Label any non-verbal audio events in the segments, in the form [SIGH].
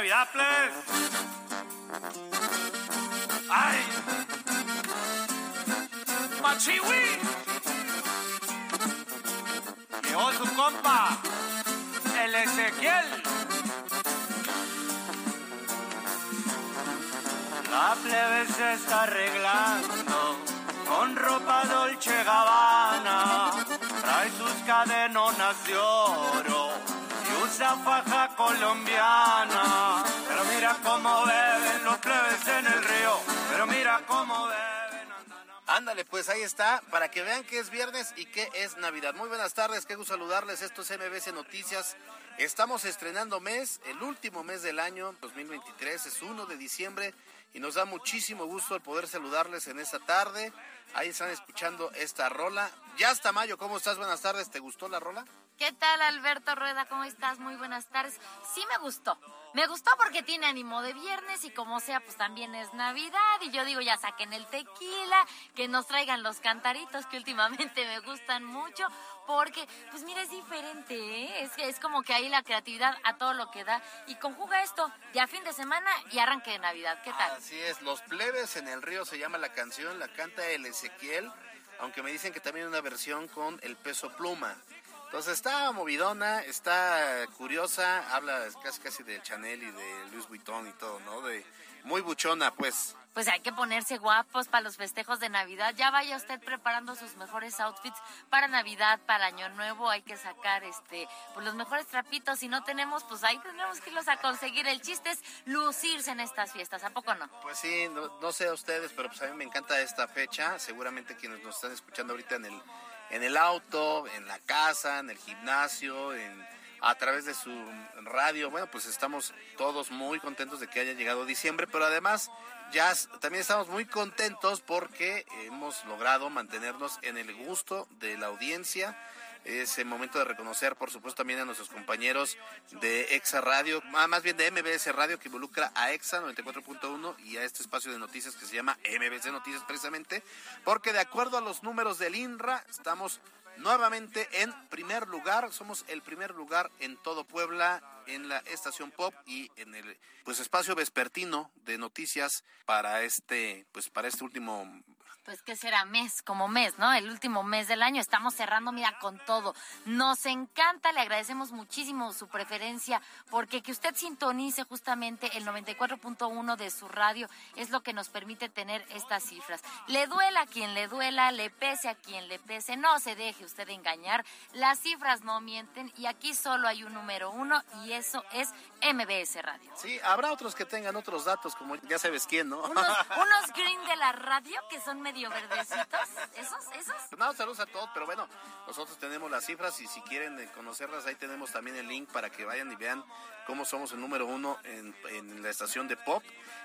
Navidad, plebes! ¡Ay! ¡Machiwi! Llegó su compa, el Ezequiel. La plebe se está arreglando con ropa Dolce Gabbana. Trae sus cadenonas de oro y usa faja colombiana. Pero mira cómo beben los plebes en el río. Pero mira cómo beben. Ándale, pues ahí está, para que vean que es viernes y que es Navidad. Muy buenas tardes, qué gusto saludarles. Esto es MBC Noticias. Estamos estrenando mes, el último mes del año 2023, es 1 de diciembre y nos da muchísimo gusto el poder saludarles en esta tarde. Ahí están escuchando esta rola. Ya hasta mayo, ¿cómo estás? Buenas tardes, ¿te gustó la rola? ¿Qué tal, Alberto Rueda? ¿Cómo estás? Muy buenas tardes. Sí me gustó. Me gustó porque tiene ánimo de viernes y como sea, pues también es Navidad. Y yo digo, ya saquen el tequila, que nos traigan los cantaritos que últimamente [LAUGHS] me gustan mucho. Porque, pues mira, es diferente, ¿eh? Es, que es como que ahí la creatividad a todo lo que da. Y conjuga esto, ya fin de semana y arranque de Navidad. ¿Qué tal? Así es, Los Plebes en el Río se llama la canción, la canta el Ezequiel, aunque me dicen que también una versión con el peso pluma. Entonces está movidona, está curiosa, habla casi casi de Chanel y de Louis Vuitton y todo, ¿no? De muy buchona, pues. Pues hay que ponerse guapos para los festejos de Navidad. Ya vaya usted preparando sus mejores outfits para Navidad, para Año Nuevo. Hay que sacar este, pues los mejores trapitos. Si no tenemos, pues ahí tendremos que irlos a conseguir. El chiste es lucirse en estas fiestas, ¿a poco no? Pues sí, no, no sé a ustedes, pero pues a mí me encanta esta fecha. Seguramente quienes nos están escuchando ahorita en el en el auto, en la casa, en el gimnasio, en, a través de su radio. Bueno, pues estamos todos muy contentos de que haya llegado diciembre, pero además ya también estamos muy contentos porque hemos logrado mantenernos en el gusto de la audiencia. Es el momento de reconocer, por supuesto, también a nuestros compañeros de EXA Radio, más bien de MBS Radio, que involucra a EXA 94.1 y a este espacio de noticias que se llama MBS Noticias precisamente, porque de acuerdo a los números del INRA, estamos nuevamente en primer lugar, somos el primer lugar en todo Puebla en la estación pop y en el pues espacio vespertino de noticias para este pues para este último pues que será mes como mes, ¿no? El último mes del año. Estamos cerrando, mira, con todo. Nos encanta, le agradecemos muchísimo su preferencia, porque que usted sintonice justamente el 94.1 de su radio es lo que nos permite tener estas cifras. Le duela a quien le duela, le pese a quien le pese, no se deje usted engañar. Las cifras no mienten y aquí solo hay un número uno y eso es MBS Radio. Sí, habrá otros que tengan otros datos, como ya sabes quién, ¿no? Unos, [LAUGHS] unos green de la radio que son medio verdecitos. ¿Esos? ¿Esos? No, saludos a todos, pero bueno, nosotros tenemos las cifras y si quieren eh, conocerlas, ahí tenemos también el link para que vayan y vean cómo somos el número uno en la estación de pop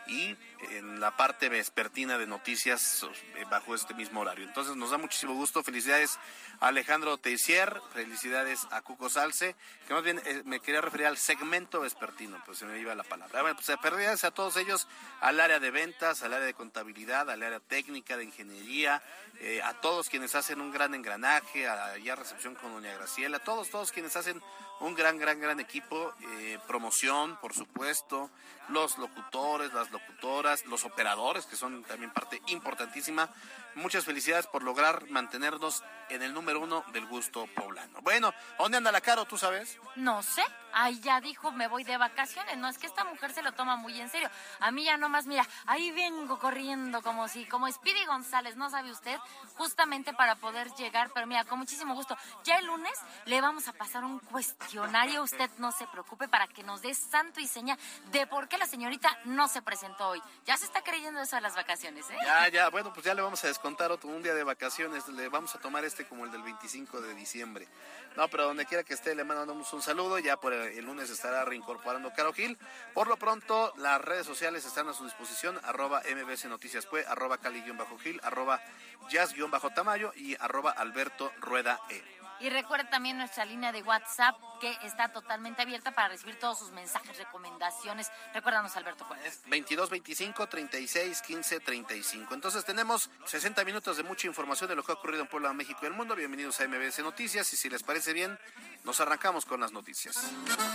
y en la parte vespertina de noticias eh, bajo este mismo horario. Entonces nos da muchísimo gusto. Felicidades a Alejandro Teixier, felicidades a Cuco Salce, que más bien eh, me quería referir al segmento vespertino, pues se me iba la palabra. Bueno, pues felicidades a todos ellos, al área de ventas, al área de contabilidad, al área técnica, de ingeniería, eh, a todos quienes hacen un gran engranaje, a ya recepción con doña Graciela, todos, todos quienes hacen un gran, gran, gran equipo, eh, promoción, por supuesto, los locutores, las locutoras, los operadores, que son también parte importantísima Muchas felicidades por lograr mantenernos en el número uno del gusto poblano. Bueno, ¿dónde anda la Caro, tú sabes? No sé. Ahí ya dijo, me voy de vacaciones. No, es que esta mujer se lo toma muy en serio. A mí ya nomás, mira, ahí vengo corriendo como si, como Speedy González, ¿no sabe usted? Justamente para poder llegar, pero mira, con muchísimo gusto. Ya el lunes le vamos a pasar un cuestionario, usted no se preocupe, para que nos dé santo y seña de por qué la señorita no se presentó hoy. Ya se está creyendo eso de las vacaciones, ¿eh? Ya, ya, bueno, pues ya le vamos a descontar otro, un día de vacaciones, le vamos a tomar este como el del 25 de diciembre. No, pero donde quiera que esté, le mandamos un saludo. Ya por el lunes estará reincorporando Caro Gil. Por lo pronto, las redes sociales están a su disposición: arroba MBC Noticias Pue, arroba Cali-Gil, arroba Jazz-Tamayo y arroba Alberto Rueda E. Y recuerde también nuestra línea de WhatsApp que está totalmente abierta para recibir todos sus mensajes, recomendaciones. Recuérdanos, Alberto, ¿cuál es? 22 25 36 15 35. Entonces tenemos 60 minutos de mucha información de lo que ha ocurrido en Puebla, México y el mundo. Bienvenidos a MBS Noticias y si les parece bien, nos arrancamos con las noticias.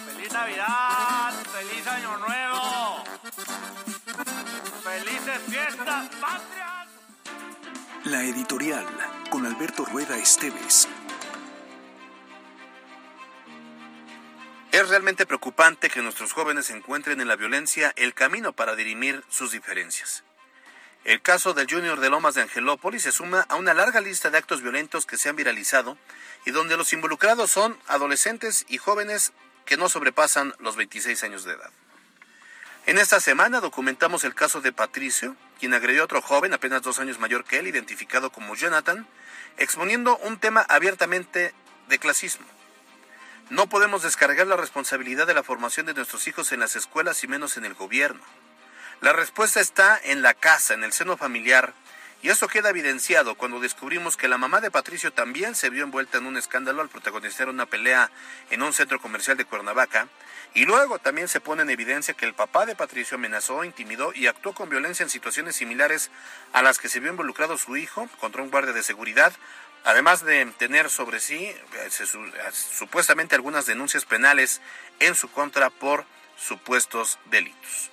¡Feliz Navidad! ¡Feliz Año Nuevo! ¡Felices fiestas patrias! La editorial con Alberto Rueda Esteves. Es realmente preocupante que nuestros jóvenes encuentren en la violencia el camino para dirimir sus diferencias. El caso del Junior de Lomas de Angelópolis se suma a una larga lista de actos violentos que se han viralizado y donde los involucrados son adolescentes y jóvenes que no sobrepasan los 26 años de edad. En esta semana documentamos el caso de Patricio, quien agredió a otro joven apenas dos años mayor que él, identificado como Jonathan, exponiendo un tema abiertamente de clasismo. No podemos descargar la responsabilidad de la formación de nuestros hijos en las escuelas y menos en el gobierno. La respuesta está en la casa, en el seno familiar, y eso queda evidenciado cuando descubrimos que la mamá de Patricio también se vio envuelta en un escándalo al protagonizar una pelea en un centro comercial de Cuernavaca, y luego también se pone en evidencia que el papá de Patricio amenazó, intimidó y actuó con violencia en situaciones similares a las que se vio involucrado su hijo contra un guardia de seguridad, además de tener sobre sí eh, eh, supuestamente algunas denuncias penales en su contra por supuestos delitos.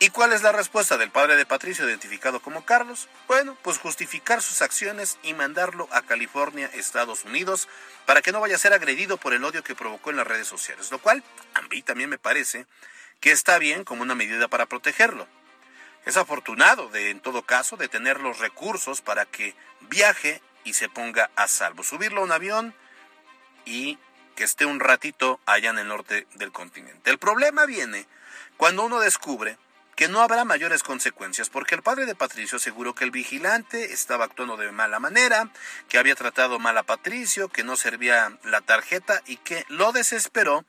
¿Y cuál es la respuesta del padre de Patricio, identificado como Carlos? Bueno, pues justificar sus acciones y mandarlo a California, Estados Unidos, para que no vaya a ser agredido por el odio que provocó en las redes sociales, lo cual a mí también me parece que está bien como una medida para protegerlo. Es afortunado, de, en todo caso, de tener los recursos para que viaje y se ponga a salvo. Subirlo a un avión y que esté un ratito allá en el norte del continente. El problema viene cuando uno descubre que no habrá mayores consecuencias, porque el padre de Patricio aseguró que el vigilante estaba actuando de mala manera, que había tratado mal a Patricio, que no servía la tarjeta y que lo desesperó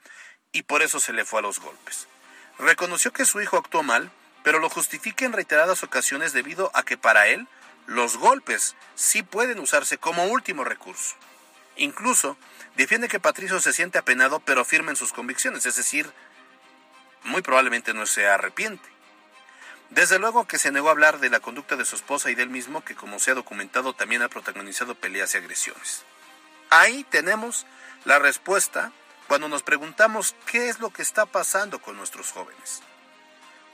y por eso se le fue a los golpes. Reconoció que su hijo actuó mal, pero lo justifica en reiteradas ocasiones debido a que para él los golpes sí pueden usarse como último recurso. Incluso defiende que Patricio se siente apenado pero firme en sus convicciones, es decir, muy probablemente no se arrepiente. Desde luego que se negó a hablar de la conducta de su esposa y del mismo, que como se ha documentado también ha protagonizado peleas y agresiones. Ahí tenemos la respuesta cuando nos preguntamos qué es lo que está pasando con nuestros jóvenes.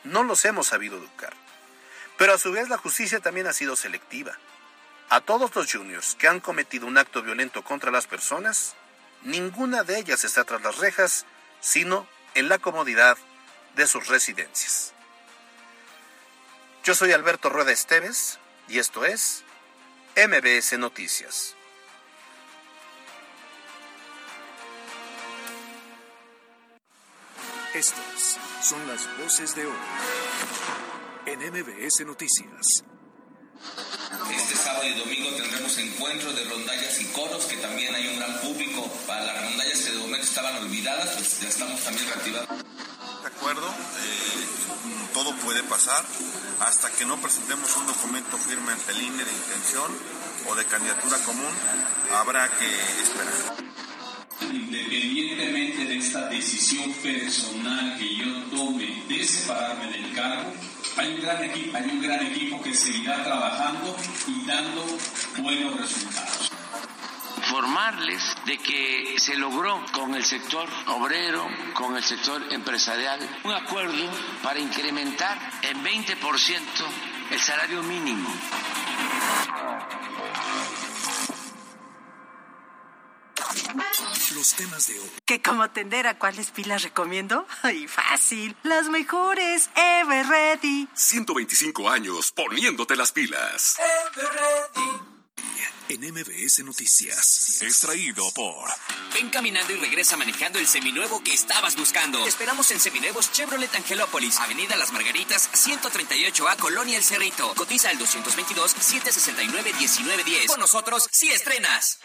No los hemos sabido educar. Pero a su vez la justicia también ha sido selectiva. A todos los juniors que han cometido un acto violento contra las personas, ninguna de ellas está tras las rejas, sino en la comodidad de sus residencias. Yo soy Alberto Rueda Esteves y esto es MBS Noticias. Estas son las voces de hoy en MBS Noticias. Este sábado y domingo tendremos encuentros de rondallas y coros, que también hay un gran público para las rondallas que de momento estaban olvidadas, pues ya estamos también reactivando. De acuerdo, eh, todo puede pasar hasta que no presentemos un documento firme ante el INE de intención o de candidatura común, habrá que esperar. Independientemente de esta decisión personal que yo tome de separarme del cargo, hay un gran equipo, hay un gran equipo que seguirá trabajando y dando buenos resultados informarles de que se logró con el sector obrero, con el sector empresarial, un acuerdo para incrementar en 20% el salario mínimo. Los temas de hoy. ¿Que como tendera cuáles pilas recomiendo? [LAUGHS] Ay, fácil. Las mejores. Ever Ready. 125 años poniéndote las pilas. En MBS Noticias. Extraído por. Ven caminando y regresa manejando el seminuevo que estabas buscando. Te esperamos en Seminuevos Chevrolet Angelópolis, Avenida Las Margaritas, 138A, Colonia El Cerrito. Cotiza al 222-769-1910. Con nosotros, si estrenas.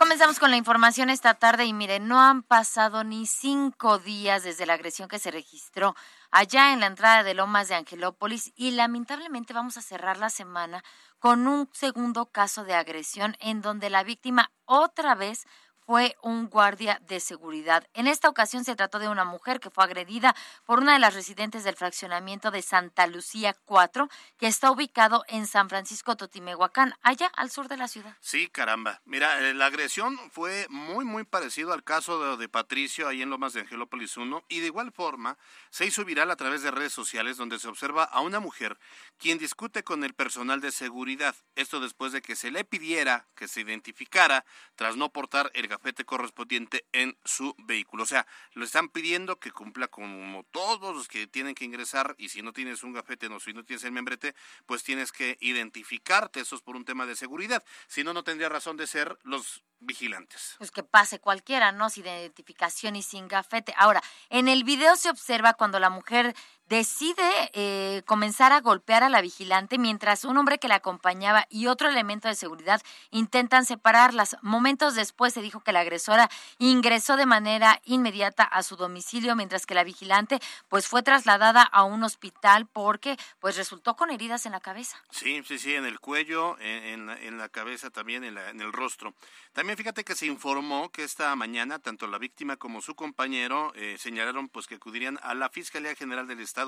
Comenzamos con la información esta tarde y miren, no han pasado ni cinco días desde la agresión que se registró allá en la entrada de Lomas de Angelópolis y lamentablemente vamos a cerrar la semana con un segundo caso de agresión en donde la víctima otra vez fue un guardia de seguridad. En esta ocasión se trató de una mujer que fue agredida por una de las residentes del fraccionamiento de Santa Lucía 4, que está ubicado en San Francisco Totimehuacán, allá al sur de la ciudad. Sí, caramba. Mira, eh, la agresión fue muy, muy parecido al caso de, Patricio ahí en Lomas de Angelópolis 1 y de igual forma se hizo viral a través de redes sociales donde se observa a una mujer quien discute con el personal de seguridad. Esto después de que se le pidiera que se identificara tras no portar el gafete correspondiente en su vehículo. O sea, le están pidiendo que cumpla como todos los que tienen que ingresar y si no tienes un gafete, no, si no tienes el membrete, pues tienes que identificarte. Eso es por un tema de seguridad. Si no, no tendría razón de ser los vigilantes. Pues que pase cualquiera, ¿no? Sin identificación y sin gafete. Ahora, en el video se observa cuando la mujer decide eh, comenzar a golpear a la vigilante mientras un hombre que la acompañaba y otro elemento de seguridad intentan separarlas. Momentos después se dijo que la agresora ingresó de manera inmediata a su domicilio mientras que la vigilante pues fue trasladada a un hospital porque pues resultó con heridas en la cabeza. Sí, sí, sí, en el cuello, en, la, cabeza también, en, la, en el rostro. También fíjate que se informó que esta mañana tanto la víctima como su compañero eh, señalaron pues que acudirían a la Fiscalía General del Estado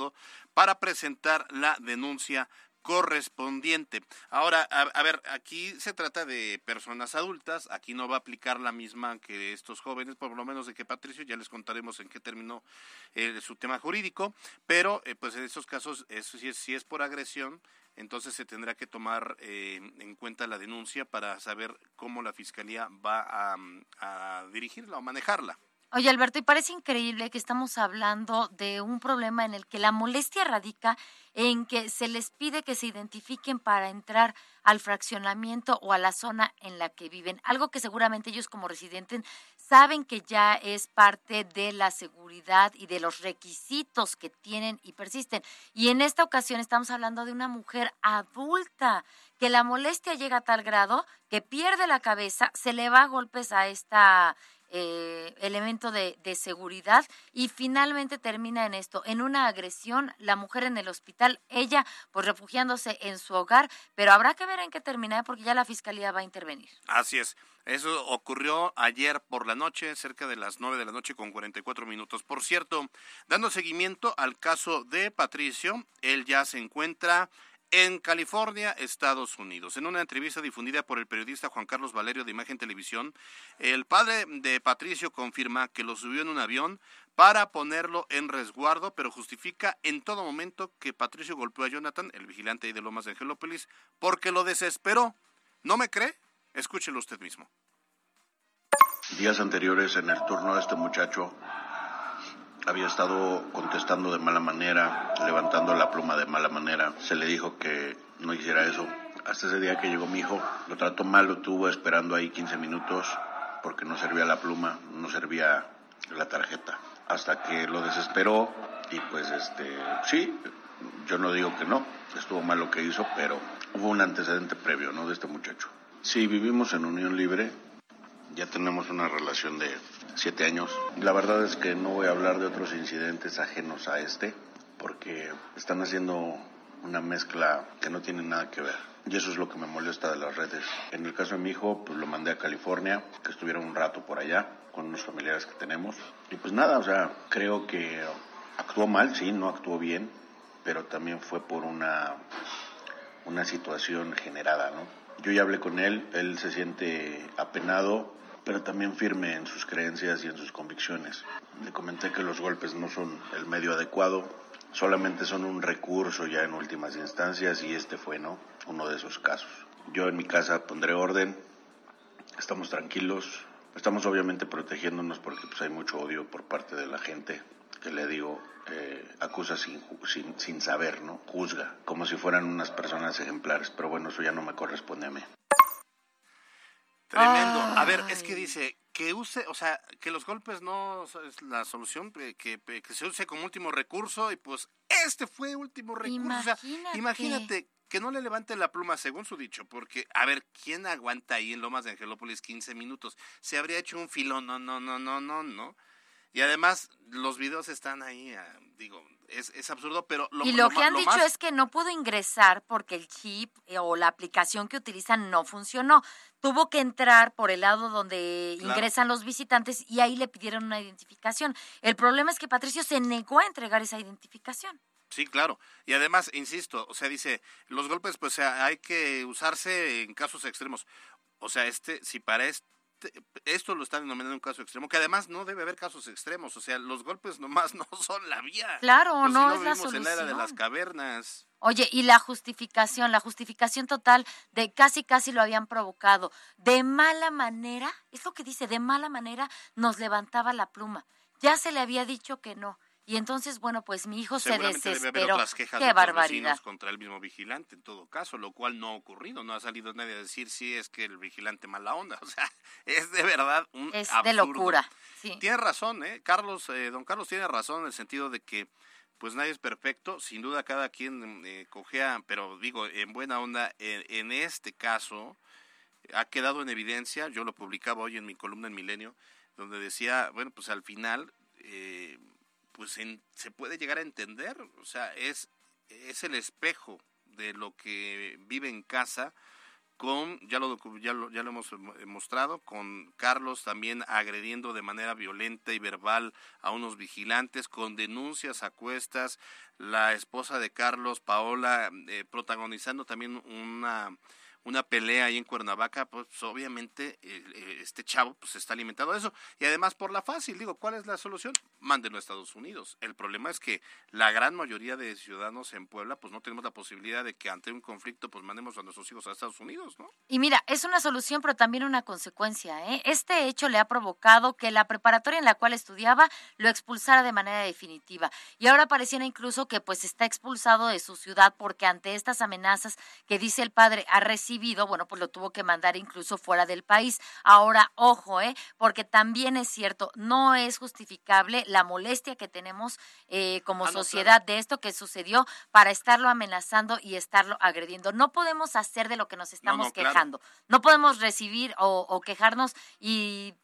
para presentar la denuncia correspondiente. Ahora, a, a, ver, aquí se trata de personas adultas, aquí no va a aplicar la misma que estos jóvenes, por lo menos de que Patricio, ya les contaremos en qué terminó eh, su tema jurídico, pero eh, pues en estos casos, eso si es, si es por agresión, entonces se tendrá que tomar eh, en cuenta la denuncia para saber cómo la Fiscalía va a, a dirigirla o manejarla. Oye, Alberto, y parece increíble que estamos hablando de un problema en el que la molestia radica en que se les pide que se identifiquen para entrar al fraccionamiento o a la zona en la que viven, algo que seguramente ellos como residentes saben que ya es parte de la seguridad y de los requisitos que tienen y persisten. Y en esta ocasión estamos hablando de una mujer adulta que la molestia llega a tal grado que pierde la cabeza, se le va a golpes a esta eh, elemento de, de, seguridad y finalmente termina en esto, en una agresión, la mujer en el hospital, ella pues refugiándose en su hogar, pero habrá que ver en qué termina porque ya la fiscalía va a intervenir. Así es. Eso ocurrió ayer por la noche, cerca de las nueve de la noche con 44 minutos. Por cierto, dando seguimiento al caso de Patricio, él ya se encuentra en California, Estados Unidos. En una entrevista difundida por el periodista Juan Carlos Valerio de Imagen Televisión, el padre de Patricio confirma que lo subió en un avión para ponerlo en resguardo, pero justifica en todo momento que Patricio golpeó a Jonathan, el vigilante de Lomas de Angelópolis, porque lo desesperó. ¿No me cree? Escúchelo usted mismo. Días anteriores en el turno de este muchacho había estado contestando de mala manera, levantando la pluma de mala manera. Se le dijo que no hiciera eso. Hasta ese día que llegó mi hijo, lo trató mal, lo tuvo esperando ahí 15 minutos porque no servía la pluma, no servía la tarjeta. Hasta que lo desesperó y pues este, sí, yo no digo que no, estuvo mal lo que hizo, pero hubo un antecedente previo, ¿no? De este muchacho. Sí, vivimos en unión libre, ya tenemos una relación de siete años. La verdad es que no voy a hablar de otros incidentes ajenos a este, porque están haciendo una mezcla que no tiene nada que ver. Y eso es lo que me molesta de las redes. En el caso de mi hijo, pues lo mandé a California, que estuviera un rato por allá con unos familiares que tenemos. Y pues nada, o sea, creo que actuó mal, sí, no actuó bien, pero también fue por una, una situación generada, ¿no? Yo ya hablé con él, él se siente apenado, pero también firme en sus creencias y en sus convicciones. Le comenté que los golpes no son el medio adecuado, solamente son un recurso ya en últimas instancias y este fue, ¿no? Uno de esos casos. Yo en mi casa pondré orden, estamos tranquilos, estamos obviamente protegiéndonos porque pues hay mucho odio por parte de la gente que le digo, eh, acusa sin, sin, sin saber, ¿no? Juzga, como si fueran unas personas ejemplares, pero bueno, eso ya no me corresponde a mí. Tremendo. A ver, es que dice que use, o sea, que los golpes no es la solución, que, que, se use como último recurso y pues este fue último recurso. Imagínate. imagínate que no le levante la pluma según su dicho, porque a ver, ¿quién aguanta ahí en Lomas de Angelópolis 15 minutos? Se habría hecho un filón, no, no, no, no, no, no. Y además los videos están ahí, ah, digo, es, es absurdo, pero lo Y lo, que han dicho es que no pudo ingresar porque el chip eh, o la aplicación que utilizan no funcionó. Tuvo que entrar por el lado donde ingresan los visitantes y ahí le pidieron una identificación. El problema es que Patricio se negó a entregar esa identificación. Sí, claro. Y además, insisto, o sea, dice, los golpes pues hay que usarse en casos extremos. O sea, este, si para este este, esto lo están denominando un caso extremo, que además no debe haber casos extremos, o sea, los golpes nomás [LAUGHS] no son la vía. Claro, pues no, es la solución. en la era de las cavernas. Oye, y la justificación, la justificación total de casi casi lo habían provocado. De mala manera, es lo que dice, de mala manera nos levantaba la pluma. Ya se le había dicho que no. Y entonces, bueno, pues mi hijo se desesperó. Qué barbaridad. contra el mismo vigilante en todo caso, lo cual no ha ocurrido. No ha salido nadie a decir si es que el vigilante mala onda. [LAUGHS] O sea, es de verdad un Es de locura. Tiene razón, ¿eh? Carlos, eh, don Carlos tiene razón en el sentido de que pues nadie es perfecto, sin duda cada quien eh, cojea, pero digo, en buena onda, en, este caso ha quedado en evidencia, yo lo publicaba hoy en mi columna en Milenio, donde decía, bueno, pues al final eh, pues se puede llegar a entender, o sea, es, es el espejo de lo que vive en casa con, ya lo, ya lo, ya lo hemos mostrado, con Carlos también agrediendo de manera violenta y verbal a unos vigilantes, con denuncias a cuestas, la esposa de Carlos, Paola, eh, protagonizando también una una pelea ahí en Cuernavaca, pues obviamente eh, este chavo pues está alimentado de eso. Y además por la fácil, digo, ¿cuál es la solución? Mándenlo a Estados Unidos. El problema es que la gran mayoría de ciudadanos en Puebla pues no tenemos la posibilidad de que ante un conflicto pues mandemos a nuestros hijos a Estados Unidos, ¿no? Y mira, es una solución pero también una consecuencia. ¿eh? Este hecho le ha provocado que la preparatoria en la cual estudiaba lo expulsara de manera definitiva. Y ahora pareciera incluso que pues está expulsado de su ciudad porque ante estas amenazas que dice el padre ha recibido bueno, pues lo tuvo que mandar incluso fuera del país. Ahora, ojo, ¿eh? Porque también es cierto, no es justificable la molestia que tenemos eh, como ah, sociedad de esto que sucedió para estarlo amenazando y estarlo agrediendo. No podemos hacer de lo que nos estamos quejando. No podemos recibir o quejarnos y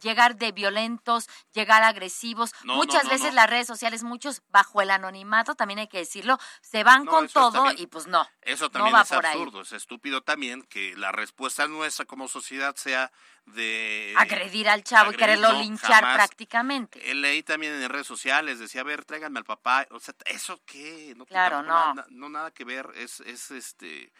llegar de violentos, llegar agresivos. Muchas veces las redes sociales, muchos bajo el anonimato, también hay que decirlo, se van con todo y pues no. Eso también es absurdo, es estúpido también que la respuesta nuestra como sociedad sea de agredir al chavo y quererlo linchar prácticamente. Eh, leí también en redes sociales, decía, a ver, tráiganme al papá, o sea, ¿eso qué? No, claro, no. no nada que ver, es, es este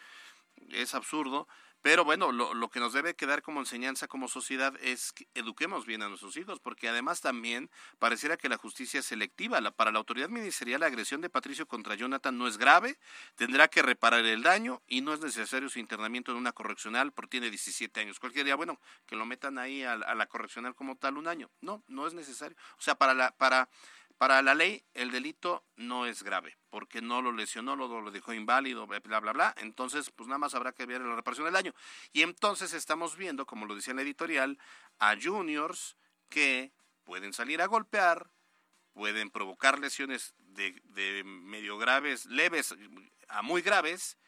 es absurdo pero bueno, lo, lo, que nos debe quedar como enseñanza como sociedad es que eduquemos bien a nuestros hijos, porque además también pareciera que la justicia es selectiva. La, para la autoridad ministerial, la agresión de Patricio contra Jonathan no es grave, tendrá que reparar el daño y no es necesario su internamiento en una correccional porque tiene 17 años. Cualquier día, bueno, que lo metan ahí a, a la correccional como tal un año. No, no es necesario. O sea, para la, para para la ley, el delito no es grave, porque no lo lesionó, lo, dejó inválido, bla, bla, bla. Entonces, pues nada más habrá que ver la reparación del daño. Y entonces estamos viendo, como lo decía en la editorial, a juniors que pueden salir a golpear, pueden provocar lesiones de, de medio graves, leves a muy graves,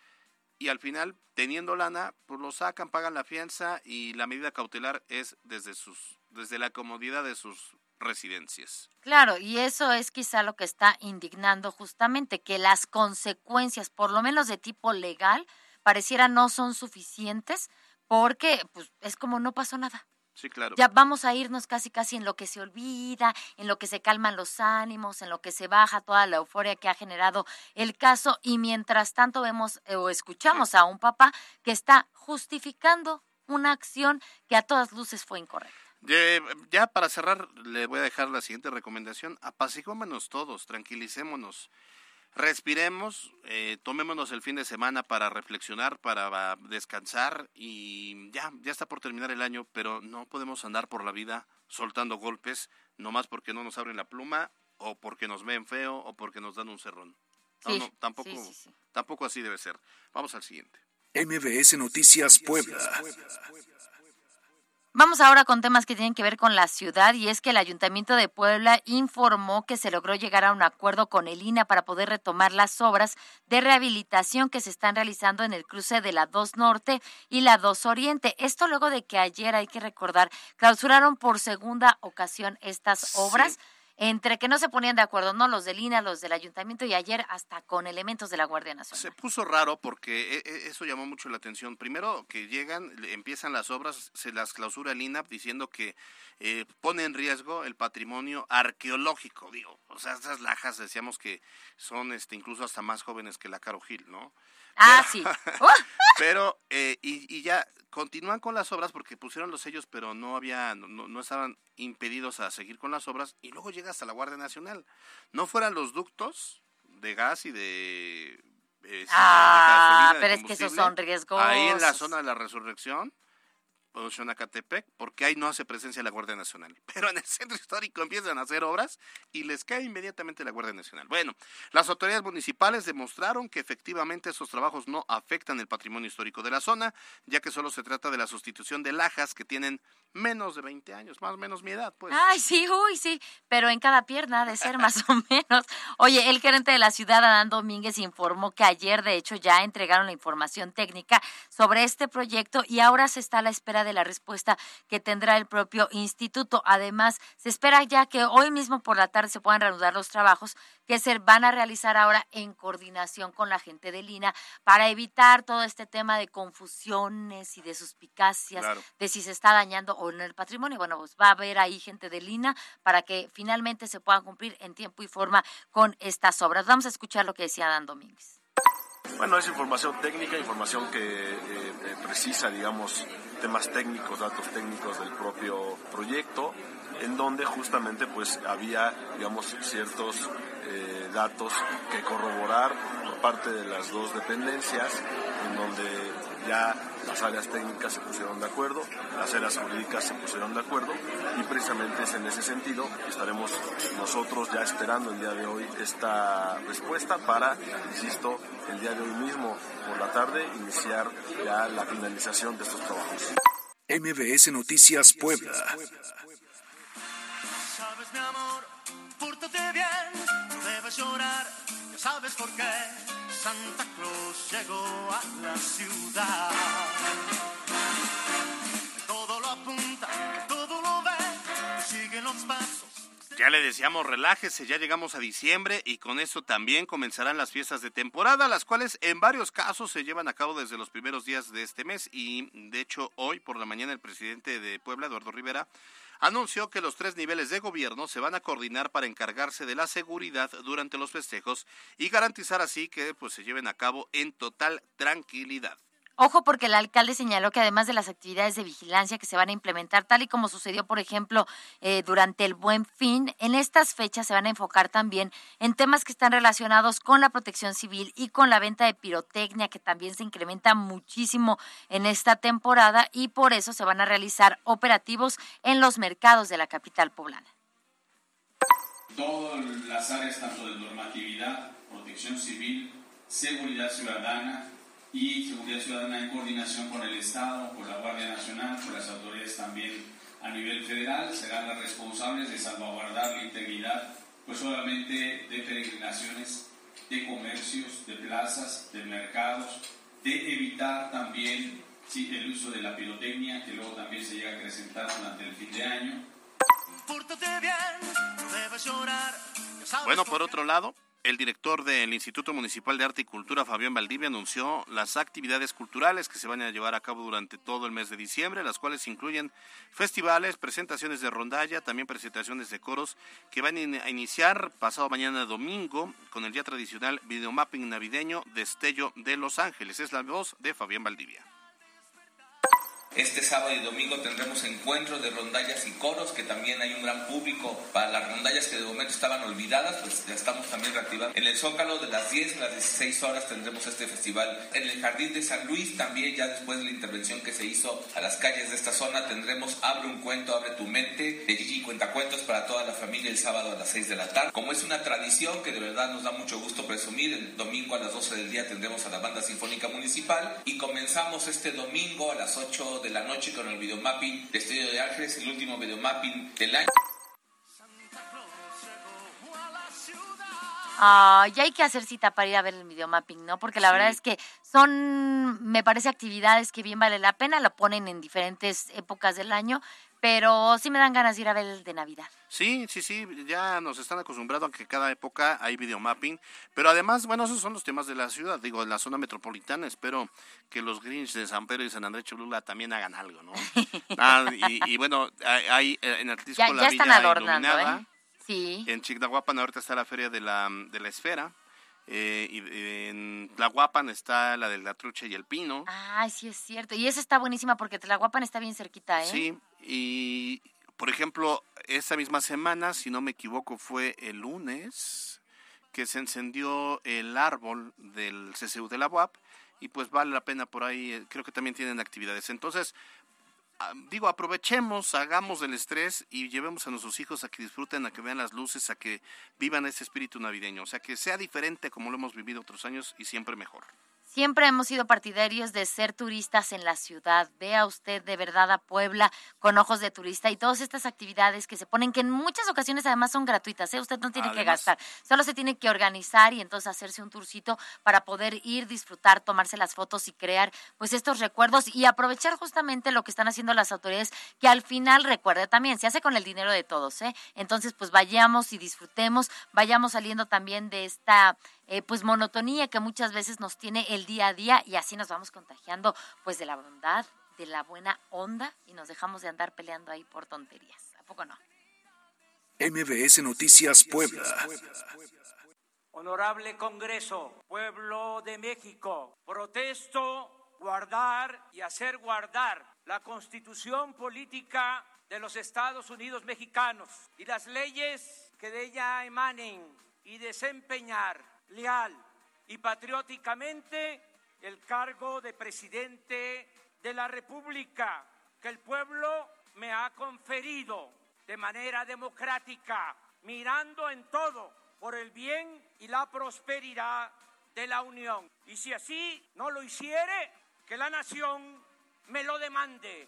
y al final, teniendo lana, pues lo sacan, pagan la fianza y la medida cautelar es desde sus desde la comodidad de sus residencias. Claro, y eso es quizá lo que está indignando justamente, que las consecuencias, por lo menos de tipo legal, pareciera no son suficientes porque pues, es como no pasó nada. Sí, claro. Ya vamos a irnos casi casi en lo que se olvida, en lo que se calman los ánimos, en lo que se baja toda la euforia que ha generado el caso y mientras tanto vemos eh, o escuchamos a un papá que está justificando una acción que a todas luces fue incorrecta. Ya para cerrar, le voy a dejar la siguiente recomendación. Apaciguémonos todos, tranquilicémonos. Respiremos, eh, tomémonos el fin de semana para reflexionar, para descansar y ya, ya está por terminar el año, pero no podemos andar por la vida soltando golpes, nomás porque no nos abren la pluma o porque nos ven feo o porque nos dan un cerrón. No, tampoco, tampoco así debe ser. Vamos al siguiente. MBS Noticias Puebla. Vamos ahora con temas que tienen que ver con la ciudad y es que el Ayuntamiento de Puebla informó que se logró llegar a un acuerdo con el INA para poder retomar las obras de rehabilitación que se están realizando en el cruce de la 2 Norte y la 2 Oriente. Esto luego de que ayer, hay que recordar, clausuraron por segunda ocasión estas obras entre que no se ponían de acuerdo, ¿no? Los del INA, los del ayuntamiento y ayer hasta con elementos de la Guardia Nacional. Se puso raro porque e, e, eso llamó mucho la atención. Primero que llegan, empiezan las obras, se las clausura el INAP diciendo que eh, pone en riesgo el patrimonio arqueológico, digo. O sea, esas lajas decíamos que son este incluso hasta más jóvenes que la Caro Gil, ¿no? Ah, sí. [LAUGHS] pero, eh, y, ya continúan con las obras porque pusieron los sellos, pero no había, no, no, estaban impedidos a seguir con las obras. Y luego llega hasta la Guardia Nacional. No fueran los ductos de gas y de. Eh, ah, pero es que esos son riesgosos. Ahí en la zona de la resurrección Xonacatepec, porque ahí no hace presencia la Guardia Nacional. [LAUGHS] Pero en el centro histórico empiezan a hacer obras y les cae inmediatamente la Guardia Nacional. Bueno, las autoridades municipales demostraron que efectivamente esos trabajos no afectan el patrimonio histórico de la zona, ya que solo se trata de la sustitución de lajas que tienen menos de 20 años, más o menos mi edad, pues. Ay, sí, uy, sí, pero en cada pierna de ser más o [LAUGHS] menos. Oye, el gerente de la ciudad, Adán Domínguez, informó que ayer, de hecho, ya entregaron la información técnica sobre este proyecto y ahora se está a la espera de la respuesta que tendrá el propio instituto. Además, se espera ya que hoy mismo por la tarde se puedan reanudar los trabajos que se van a realizar ahora en coordinación con la gente de Lina para evitar todo este tema de confusiones y de suspicacias de si se está dañando o no el patrimonio. Bueno, pues va a haber ahí gente de Lina para que finalmente se puedan cumplir en tiempo y forma con estas obras. Vamos a escuchar lo que decía Dan Domínguez. Bueno, es información técnica, información que eh, eh, precisa, digamos, temas técnicos, datos técnicos del propio proyecto, en donde justamente pues había, digamos, ciertos eh, datos que corroborar por parte de las dos dependencias, en donde ya las áreas técnicas se pusieron de acuerdo, las áreas jurídicas se pusieron de acuerdo y precisamente es en ese sentido que estaremos nosotros ya esperando el día de hoy esta respuesta para, insisto, el día de hoy mismo por la tarde iniciar ya la finalización de estos trabajos. MBS Noticias Puebla. Sabes mi amor, bien, no debes llorar, ya sabes por qué Santa Cruz llegó a la ciudad. Todo lo apunta, todo lo ve, sigue los pasos. Ya le decíamos, relájese, ya llegamos a diciembre y con eso también comenzarán las fiestas de temporada, las cuales en varios casos se llevan a cabo desde los primeros días de este mes y de hecho hoy por la mañana el presidente de Puebla, Eduardo Rivera, anunció que los tres niveles de gobierno se van a coordinar para encargarse de la seguridad durante los festejos y garantizar así que pues, se lleven a cabo en total tranquilidad. Ojo porque el alcalde señaló que además de las actividades de vigilancia que se van a implementar, tal y como sucedió, por ejemplo, eh, durante el Buen Fin, en estas fechas se van a enfocar también en temas que están relacionados con la protección civil y con la venta de pirotecnia, que también se incrementa muchísimo en esta temporada y por eso se van a realizar operativos en los mercados de la capital poblana. Todas las áreas, tanto de normatividad, protección civil, seguridad ciudadana, y seguridad ciudadana en coordinación con el Estado, con la Guardia Nacional, con las autoridades también a nivel federal, serán las responsables de salvaguardar la integridad, pues solamente de peregrinaciones, de comercios, de plazas, de mercados, de evitar también el uso de la pirotecnia, que luego también se llega a acrecentar durante el fin de año. Bueno, por otro lado, el director del Instituto Municipal de Arte y Cultura, Fabián Valdivia, anunció las actividades culturales que se van a llevar a cabo durante todo el mes de diciembre, las cuales incluyen festivales, presentaciones de rondalla, también presentaciones de coros, que van a iniciar pasado mañana domingo con el ya tradicional videomapping navideño Destello de Los Ángeles. Es la voz de Fabián Valdivia. Este sábado y domingo tendremos encuentros de rondallas y coros, que también hay un gran público para las rondallas que de momento estaban olvidadas, pues ya estamos también reactivando. En el Zócalo de las 10 a las 16 horas tendremos este festival. En el Jardín de San Luis también, ya después de la intervención que se hizo a las calles de esta zona, tendremos Abre un cuento, abre tu mente, de Gigi Cuentacuentos para toda la familia el sábado a las 6 de la tarde. Como es una tradición que de verdad nos da mucho gusto presumir, el domingo a las 12 del día tendremos a la Banda Sinfónica Municipal y comenzamos este domingo a las 8 de la noche con el videomapping de Estudio de Ángeles, el último videomapping del año. Ah, ya hay que hacer cita para ir a ver el videomapping, ¿no? Porque la verdad es que son, me parece, actividades que bien vale la pena, lo ponen en diferentes épocas del año, pero sí me dan ganas de ir a ver el de Navidad. Sí, sí, sí, ya nos están acostumbrados a que cada época hay videomapping, pero además, bueno, esos son los temas de la ciudad, digo, de la zona metropolitana, espero que los Grinch de San Pedro y San Andrés Cholula también hagan algo, ¿no? [LAUGHS] Ah, y, bueno, hay, eh, en Atlisco ya, la ya están adornando, ¿eh? Sí. En Chignahuapan ahorita está la feria de la, de la esfera, eh, y en Tlahuapan está la de la trucha y el pino. Ah, sí es cierto. Y esa está buenísima porque Tlahuapan está bien cerquita, ¿eh? Sí, y por ejemplo, esa misma semana, si no me equivoco, fue el lunes que se encendió el árbol del CCU de la UAP y pues vale la pena por ahí, eh, creo que también tienen actividades. Entonces, ah, digo, aprovechemos, hagamos del estrés y llevemos a nuestros hijos a que disfruten, a que vean las luces, a que vivan ese espíritu navideño, o sea, que sea diferente como lo hemos vivido otros años y siempre mejor. Siempre hemos sido partidarios de ser turistas en la ciudad. Vea usted de verdad a Puebla con ojos de turista y todas estas actividades que se ponen, que en muchas ocasiones además son gratuitas. ¿eh? Usted no tiene que gastar, solo se tiene que organizar y entonces hacerse un tourcito para poder ir, disfrutar, tomarse las fotos y crear pues estos recuerdos y aprovechar justamente lo que están haciendo las autoridades, que al final recuerde también, se hace con el dinero de todos. ¿eh? Entonces pues vayamos y disfrutemos, vayamos saliendo también de esta eh, pues monotonía que muchas veces nos tiene el día a día y así nos vamos contagiando pues de la bondad, de la buena onda y nos dejamos de andar peleando ahí por tonterías. ¿A poco no? MBS Noticias Puebla. Honorable Congreso, pueblo de México, protesto guardar y hacer guardar la constitución política de los Estados Unidos mexicanos y las leyes que de ella emanen y desempeñar leal y patrióticamente el cargo de presidente de la República que el pueblo me ha conferido de manera democrática, mirando en todo por el bien y la prosperidad de la Unión. Y si así no lo hiciere, que la nación me lo demande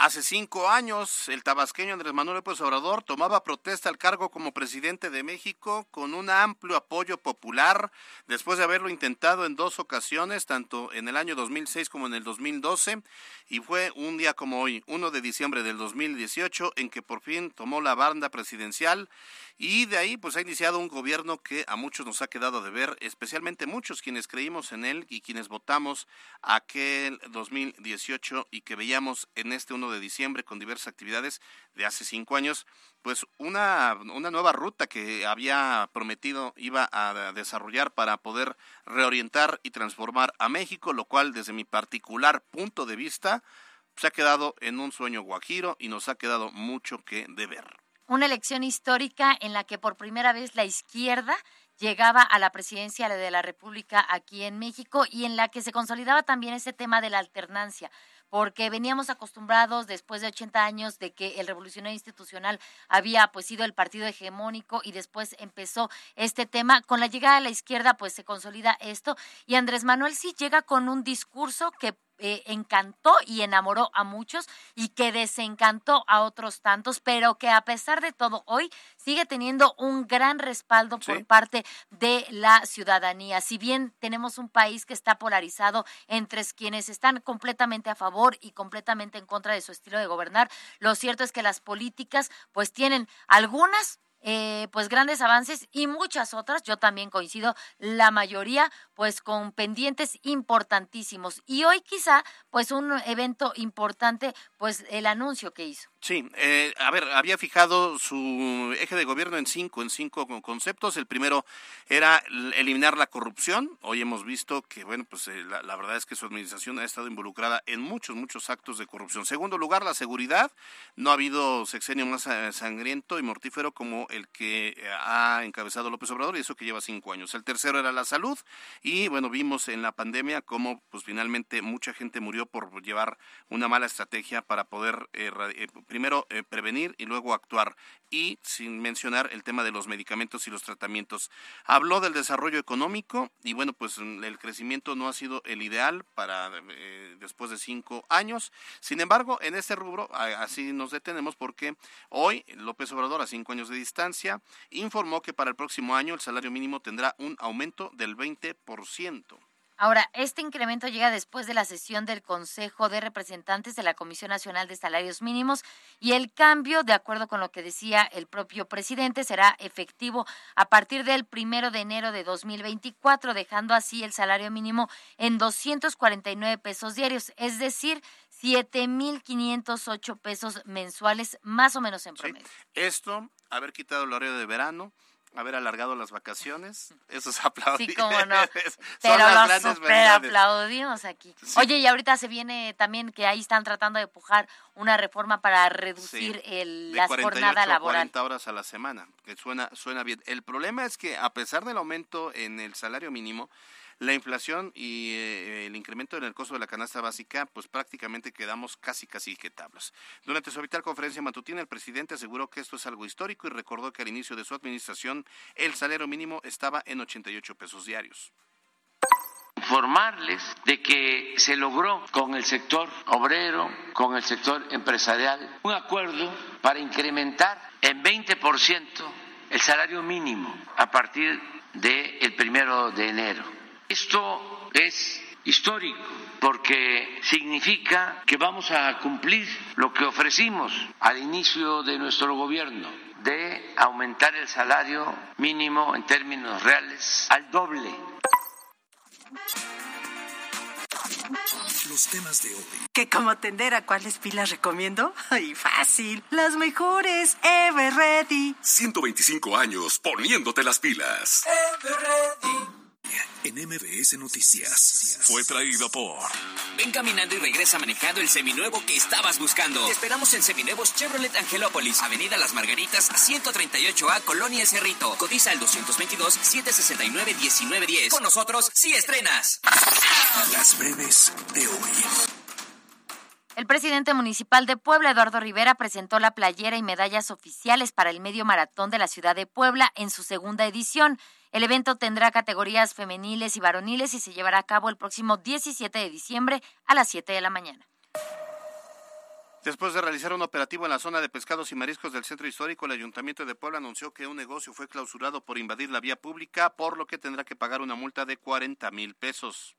Hace cinco años, el tabasqueño Andrés Manuel López Obrador tomaba protesta al cargo como presidente de México con un amplio apoyo popular después de haberlo intentado en dos ocasiones, tanto en el año 2006 como en el 2012, y fue un día como hoy, 1 de diciembre del 2018, en que por fin tomó la banda presidencial y de ahí pues ha iniciado un gobierno que a muchos nos ha quedado de ver, especialmente muchos quienes creímos en él y quienes votamos aquel 2018 y que veíamos en este 1 de diciembre con diversas actividades de hace cinco años, pues una, una nueva ruta que había prometido iba a desarrollar para poder reorientar y transformar a México, lo cual desde mi particular punto de vista se ha quedado en un sueño guajiro y nos ha quedado mucho que deber una elección histórica en la que por primera vez la izquierda llegaba a la presidencia de la República aquí en México y en la que se consolidaba también ese tema de la alternancia porque veníamos acostumbrados después de 80 años de que el revolucionario institucional había pues sido el partido hegemónico y después empezó este tema. Con la llegada a la izquierda pues se consolida esto y Andrés Manuel sí llega con un discurso que eh, encantó y enamoró a muchos y que desencantó a otros tantos, pero que a pesar de todo hoy sigue teniendo un gran respaldo por parte de la ciudadanía. Si bien tenemos un país que está polarizado entre quienes están completamente a favor y completamente en contra de su estilo de gobernar, lo cierto es que las políticas pues tienen algunas eh, pues grandes avances y muchas otras, yo también coincido, la mayoría pues con pendientes importantísimos. Y hoy quizá pues un evento importante pues el anuncio que hizo. Sí, eh, a ver, había fijado su eje de gobierno en cinco, en cinco conceptos. El primero era eliminar la corrupción. Hoy hemos visto que, bueno, pues eh, la, la, verdad es que su administración ha estado involucrada en muchos, muchos actos de corrupción. Segundo lugar, la seguridad. No ha habido sexenio más sangriento y mortífero como el que eh, ha encabezado López Obrador y eso que lleva cinco años. El tercero era la salud y, bueno, vimos en la pandemia cómo, pues finalmente mucha gente murió por llevar una mala estrategia para poder eh, primero eh, prevenir y luego actuar y sin mencionar el tema de los medicamentos y los tratamientos. Habló del desarrollo económico y bueno, pues mm, el crecimiento no ha sido el ideal para después de cinco años. Sin embargo, en este rubro así nos detenemos porque hoy López Obrador, a cinco años de distancia, informó que para el próximo año el salario mínimo tendrá un aumento del 20%. Ahora, este incremento llega después de la sesión del Consejo de Representantes de la Comisión Nacional de Salarios Mínimos y el cambio, de acuerdo con lo que decía el propio presidente, será efectivo a partir del primero de enero de 2024, dejando así el salario mínimo en 249 pesos diarios, es decir, 7.508 pesos mensuales, más o menos en promedio. Esto, haber quitado el horario de verano, haber alargado las vacaciones, [LAUGHS] eso es [LAUGHS] aplaudido. Sí, cómo no. [LAUGHS] Pero lo super aplaudimos aquí. Oye, y ahorita se viene también que ahí están tratando de empujar una reforma para reducir el, la jornada laboral. 40 horas a la semana, que suena, suena bien. El problema es que a pesar del aumento en el salario mínimo, la inflación y eh, el incremento en el costo de la canasta básica, pues prácticamente quedamos casi casi que tablas. Durante su habitual conferencia matutina, el presidente aseguró que esto es algo histórico y recordó que al inicio de su administración el salario mínimo estaba en 88 pesos diarios informarles de que se logró con el sector obrero, con el sector empresarial, un acuerdo para incrementar en 20% el salario mínimo a partir del primero de enero. Esto es histórico porque significa que vamos a cumplir lo que ofrecimos al inicio de nuestro gobierno de aumentar el salario mínimo en términos reales al doble. Los temas de hoy. ¿Que como tendera cuáles pilas recomiendo? [LAUGHS] ¡Ay, fácil! Las mejores, Ever Ready. 125 años poniéndote las pilas. Ever Ready en MBS Noticias. Fue traído por. Ven caminando y regresa manejando el seminuevo que estabas buscando. Te esperamos en Seminuevos Chevrolet Angelópolis, Avenida Las Margaritas, 138A, Colonia El Cerrito. Cotiza el 222-769-1910. Con nosotros, sí estrenas. Las breves de hoy. El presidente municipal de Puebla, Eduardo Rivera, presentó la playera y medallas oficiales para el medio maratón de la ciudad de Puebla en su segunda edición. El evento tendrá categorías femeniles y varoniles y se llevará a cabo el próximo 17 de diciembre a las 7 de la mañana. Después de realizar un operativo en la zona de pescados y mariscos del centro histórico, el Ayuntamiento de Puebla anunció que un negocio fue clausurado por invadir la vía pública, por lo que tendrá que pagar una multa de 40 mil pesos.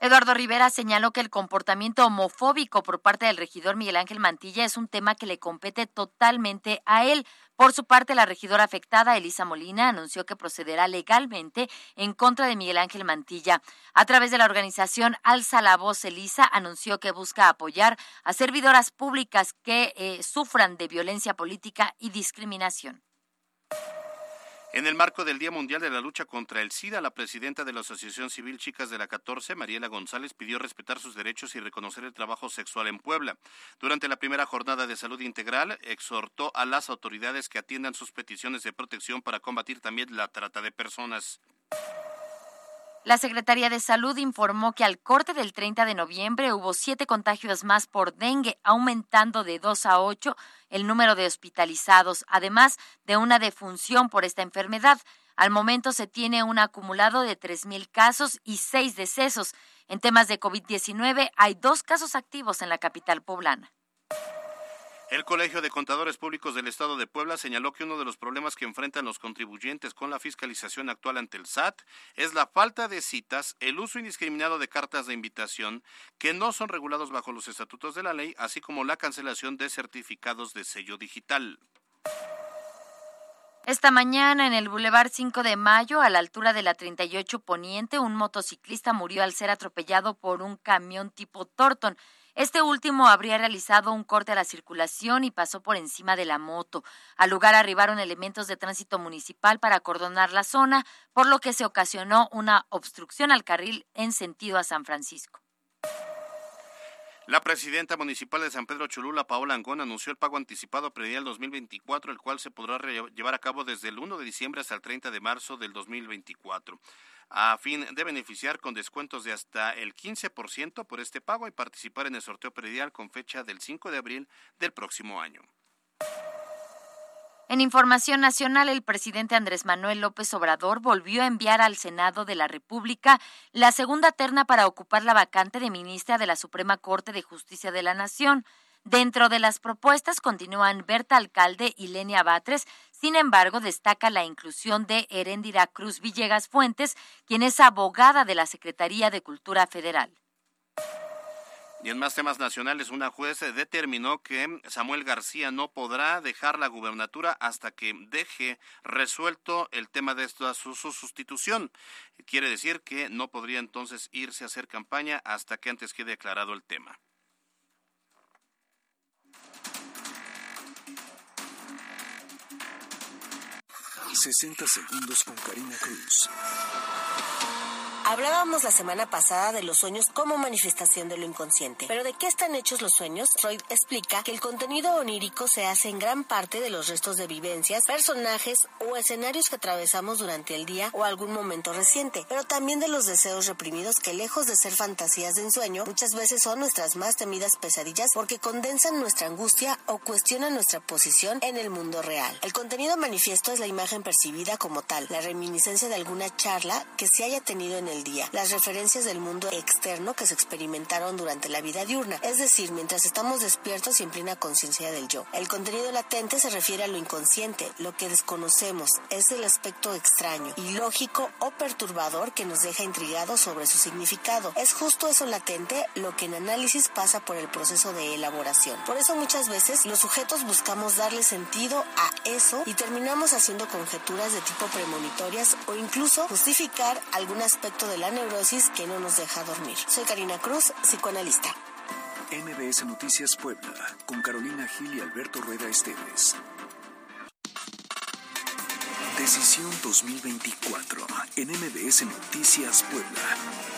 Eduardo Rivera señaló que el comportamiento homofóbico por parte del regidor Miguel Ángel Mantilla es un tema que le compete totalmente a él. Por su parte, la regidora afectada, Elisa Molina, anunció que procederá legalmente en contra de Miguel Ángel Mantilla. A través de la organización Alza la Voz Elisa, anunció que busca apoyar a servidoras públicas que eh, sufran de violencia política y discriminación. En el marco del Día Mundial de la Lucha contra el SIDA, la presidenta de la Asociación Civil Chicas de la 14, Mariela González, pidió respetar sus derechos y reconocer el trabajo sexual en Puebla. Durante la primera jornada de salud integral, exhortó a las autoridades que atiendan sus peticiones de protección para combatir también la trata de personas. La Secretaría de Salud informó que al corte del 30 de noviembre hubo siete contagios más por dengue, aumentando de dos a ocho el número de hospitalizados, además de una defunción por esta enfermedad. Al momento se tiene un acumulado de 3.000 casos y seis decesos. En temas de COVID-19 hay dos casos activos en la capital poblana. El Colegio de Contadores Públicos del Estado de Puebla señaló que uno de los problemas que enfrentan los contribuyentes con la fiscalización actual ante el SAT es la falta de citas, el uso indiscriminado de cartas de invitación que no son regulados bajo los estatutos de la ley, así como la cancelación de certificados de sello digital. Esta mañana en el Boulevard 5 de Mayo, a la altura de la 38 Poniente, un motociclista murió al ser atropellado por un camión tipo Torton. Este último habría realizado un corte a la circulación y pasó por encima de la moto. Al lugar arribaron elementos de tránsito municipal para acordonar la zona, por lo que se ocasionó una obstrucción al carril en sentido a San Francisco. La presidenta municipal de San Pedro Cholula, Paola Angón, anunció el pago anticipado predial 2024, el cual se podrá llevar a cabo desde el 1 de diciembre hasta el 30 de marzo del 2024 a fin de beneficiar con descuentos de hasta el 15% por este pago y participar en el sorteo predial con fecha del 5 de abril del próximo año. En información nacional, el presidente Andrés Manuel López Obrador volvió a enviar al Senado de la República la segunda terna para ocupar la vacante de ministra de la Suprema Corte de Justicia de la Nación. Dentro de las propuestas continúan Berta Alcalde y Lenia Batres, sin embargo, destaca la inclusión de Heréndira Cruz Villegas Fuentes, quien es abogada de la Secretaría de Cultura Federal. Y en más temas nacionales, una juez determinó que Samuel García no podrá dejar la gubernatura hasta que deje resuelto el tema de su, su, sustitución. Quiere decir que no podría entonces irse a hacer campaña hasta que antes quede aclarado el tema. 60 segundos con Karina Cruz. Hablábamos la semana pasada de los sueños como manifestación de lo inconsciente. Pero ¿de qué están hechos los sueños? Freud explica que el contenido onírico se hace en gran parte de los restos de vivencias, personajes o escenarios que atravesamos durante el día o algún momento reciente, pero también de los deseos reprimidos que lejos de ser fantasías de ensueño, muchas veces son nuestras más temidas pesadillas porque condensan nuestra angustia o cuestionan nuestra posición en el mundo real. El contenido manifiesto es la imagen percibida como tal, la reminiscencia de alguna charla que se haya tenido en el día, las referencias del mundo externo que se experimentaron durante la vida diurna, es decir, mientras estamos despiertos y en plena conciencia del yo. El contenido latente se refiere a lo inconsciente, lo que desconocemos, es el aspecto extraño, ilógico o perturbador que nos deja intrigados sobre su significado. Es justo eso latente lo que en análisis pasa por el proceso de elaboración. Por eso muchas veces los sujetos buscamos darle sentido a eso y terminamos haciendo conjeturas de tipo premonitorias o incluso justificar algún aspecto de la neurosis que no nos deja dormir. Soy Karina Cruz, psicoanalista. MBS Noticias Puebla, con Carolina Gil y Alberto Rueda Esteves. Decisión 2024 en MBS Noticias Puebla.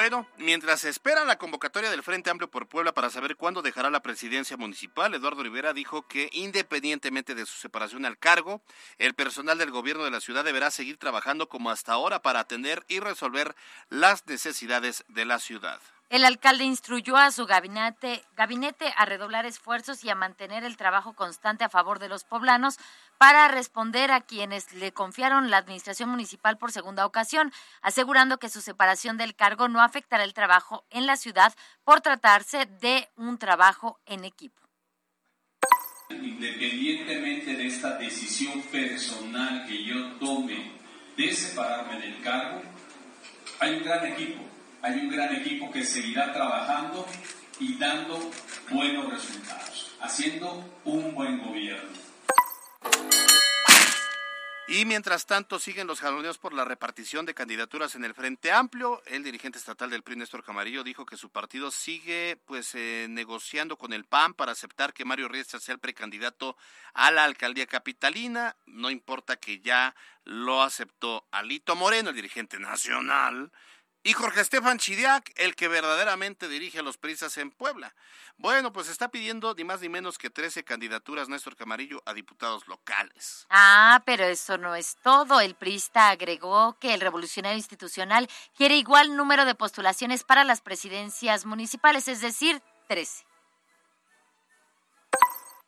Bueno, mientras se espera la convocatoria del Frente Amplio por Puebla para saber cuándo dejará la presidencia municipal, Eduardo Rivera dijo que independientemente de su separación al cargo, el personal del gobierno de la ciudad deberá seguir trabajando como hasta ahora para atender y resolver las necesidades de la ciudad. El alcalde instruyó a su gabinete, gabinete a redoblar esfuerzos y a mantener el trabajo constante a favor de los poblanos para responder a quienes le confiaron la administración municipal por segunda ocasión, asegurando que su separación del cargo no afectará el trabajo en la ciudad por tratarse de un trabajo en equipo. Independientemente de esta decisión personal que yo tome de separarme del cargo, hay un gran equipo hay un gran equipo que seguirá trabajando y dando buenos resultados, haciendo un buen gobierno. Y mientras tanto siguen los jaloneos por la repartición de candidaturas en el Frente Amplio. El dirigente estatal del PRI, Néstor Camarillo, dijo que su partido sigue pues eh, negociando con el PAN para aceptar que Mario Riestra sea el precandidato a la alcaldía capitalina. No importa que ya lo aceptó Alito Moreno, el dirigente nacional, y Jorge Estefan Chidiac, el que verdaderamente dirige a los prisas en Puebla. Bueno, pues está pidiendo ni más ni menos que 13 candidaturas Néstor Camarillo a diputados locales. Ah, pero eso no es todo. El prista agregó que el revolucionario institucional quiere igual número de postulaciones para las presidencias municipales, es decir, 13.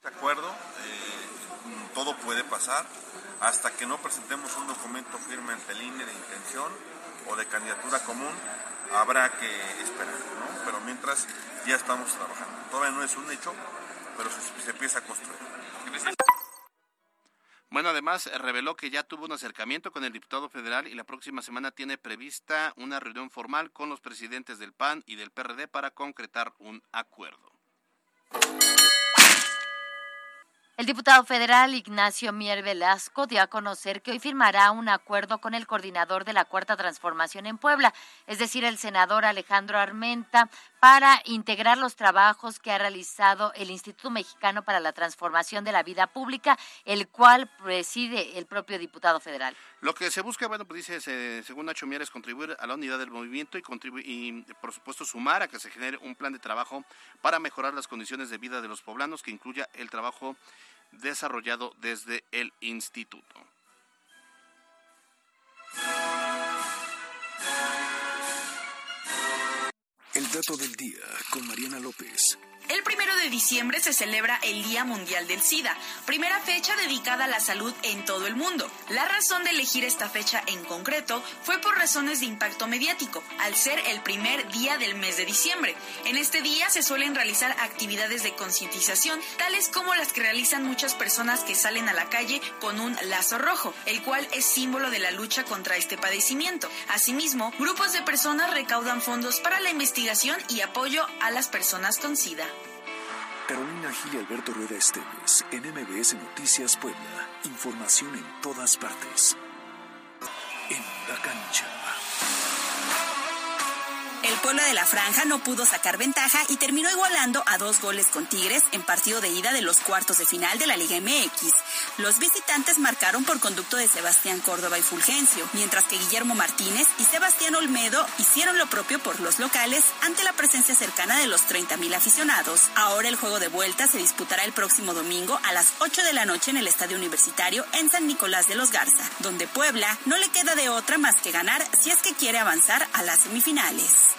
De acuerdo, eh, todo puede pasar hasta que no presentemos un documento firme ante el INE de intención o de candidatura común, habrá que esperar, ¿no? Pero mientras ya estamos trabajando. Todavía no es un hecho, pero se, se empieza a construir. Bueno, además reveló que ya tuvo un acercamiento con el diputado federal y la próxima semana tiene prevista una reunión formal con los presidentes del PAN y del PRD para concretar un acuerdo. El diputado federal Ignacio Mier Velasco dio a conocer que hoy firmará un acuerdo con el coordinador de la Cuarta Transformación en Puebla, es decir, el senador Alejandro Armenta, para integrar los trabajos que ha realizado el Instituto Mexicano para la Transformación de la Vida Pública, el cual preside el propio diputado federal. Lo que se busca, bueno, pues dice, según Nacho Mier, es contribuir a la unidad del movimiento y, y, por supuesto, sumar a que se genere un plan de trabajo para mejorar las condiciones de vida de los poblanos que incluya el trabajo desarrollado desde el instituto. Dato del día con Mariana López. El primero de diciembre se celebra el Día Mundial del SIDA, primera fecha dedicada a la salud en todo el mundo. La razón de elegir esta fecha en concreto fue por razones de impacto mediático, al ser el primer día del mes de diciembre. En este día se suelen realizar actividades de concientización, tales como las que realizan muchas personas que salen a la calle con un lazo rojo, el cual es símbolo de la lucha contra este padecimiento. Asimismo, grupos de personas recaudan fondos para la investigación y apoyo a las personas con SIDA. Carolina Gil y Alberto Rueda Esteves, en MBS Noticias Puebla. Información en todas partes. En la cancha. El pueblo de la Franja no pudo sacar ventaja y terminó igualando a dos goles con Tigres en partido de ida de los cuartos de final de la Liga MX. Los visitantes marcaron por conducto de Sebastián Córdoba y Fulgencio, mientras que Guillermo Martínez y Sebastián Olmedo hicieron lo propio por los locales ante la presencia cercana de los 30.000 aficionados. Ahora el juego de vuelta se disputará el próximo domingo a las 8 de la noche en el Estadio Universitario en San Nicolás de los Garza, donde Puebla no le queda de otra más que ganar si es que quiere avanzar a las semifinales.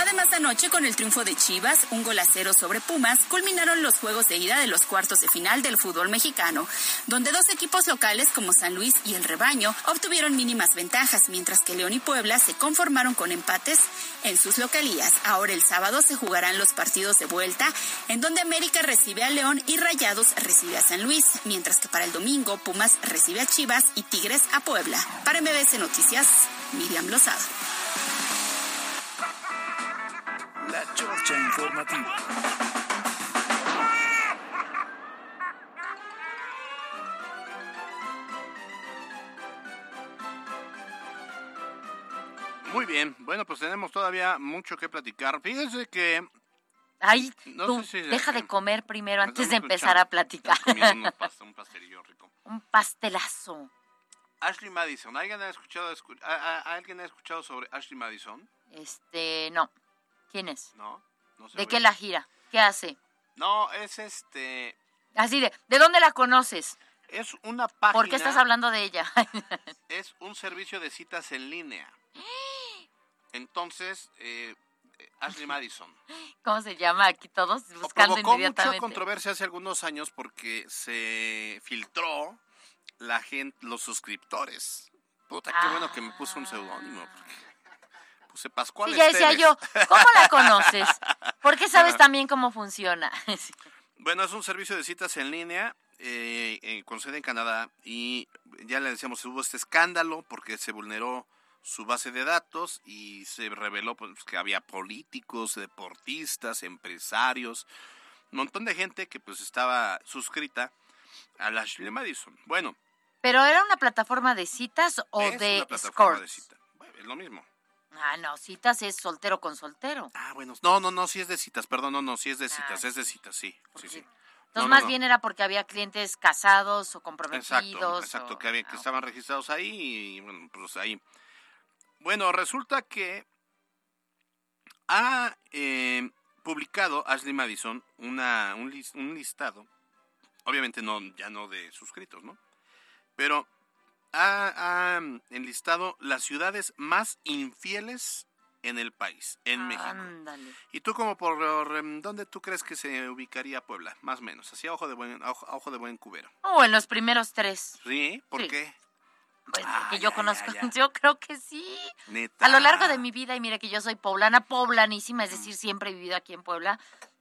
Además, anoche con el triunfo de Chivas, un gol a cero sobre Pumas, culminaron los juegos de ida de los cuartos de final del fútbol mexicano, donde dos equipos locales como San Luis y el Rebaño obtuvieron mínimas ventajas, mientras que León y Puebla se conformaron con empates en sus localías. Ahora el sábado se jugarán los partidos de vuelta, en donde América recibe a León y Rayados recibe a San Luis, mientras que para el domingo Pumas recibe a Chivas y Tigres a Puebla. Para MBC Noticias, Miriam Lozada. Muy bien, bueno, pues tenemos todavía mucho que platicar. Fíjense que... Ay, No tú, sé si- deja de comer primero Me antes de empezar a platicar. un pas- un pastelillo rico. [LAUGHS] Un pastelazo. Ashley Madison, ¿alguien ha escuchado, escu- a- a- ¿alguien ha escuchado sobre Ashley Madison? Este, no. ¿Quién es? No, no. ¿De qué la gira? ¿Qué hace? No, es este, Así de, ¿de dónde la conoces? es una página. ¿Por qué estás hablando de ella? [LAUGHS] Es un servicio de citas en línea. Entonces, eh, Ashley [LAUGHS] Madison. ¿Cómo se llama aquí todos? Buscando Provocó mucha inmediatamente. controversia hace algunos años porque se filtró la gente, los suscriptores. Puta, qué bueno que me puso un seudónimo. porque Pascual Sí, ya decía Esteves. yo, ¿cómo la conoces? [LAUGHS] ¿Por qué sabes también cómo funciona? [LAUGHS] Bueno, es un servicio de citas en línea eh, eh, con sede en Canadá y ya le decíamos, hubo este escándalo porque se vulneró su base de datos y se reveló pues, que había políticos, deportistas, empresarios, un montón de gente que pues estaba suscrita a la Ashley Madison. Bueno, ¿Pero era una plataforma de citas o es de una plataforma de cita. Bueno, es lo mismo. Ah, no, citas es soltero con soltero. Ah, bueno. No, no, no, sí es de citas, perdón, no, no, sí es de citas, es de citas, sí. sí, sí. Entonces, No, más no. bien era porque había clientes casados o comprometidos. Exacto, exacto, o- que, había, que estaban registrados ahí y bueno, pues ahí. Bueno, resulta que ha eh, publicado Ashley Madison una, un, lis- un listado, obviamente no, ya no de suscritos, ¿no? Pero ha, ha enlistado las ciudades más infieles en el país, en México. Ándale. ¿Y tú como por em, dónde tú crees que se ubicaría Puebla? Más o menos, así a ojo de buen, a ojo, a ojo de buen cubero. O en los primeros tres. ¿Sí? ¿Por Sí. qué? Pues porque yo conozco, [LAUGHS] yo creo que sí. Neta. A lo largo de mi vida, y mire que yo soy poblana, poblanísima, es decir, siempre he vivido aquí en Puebla,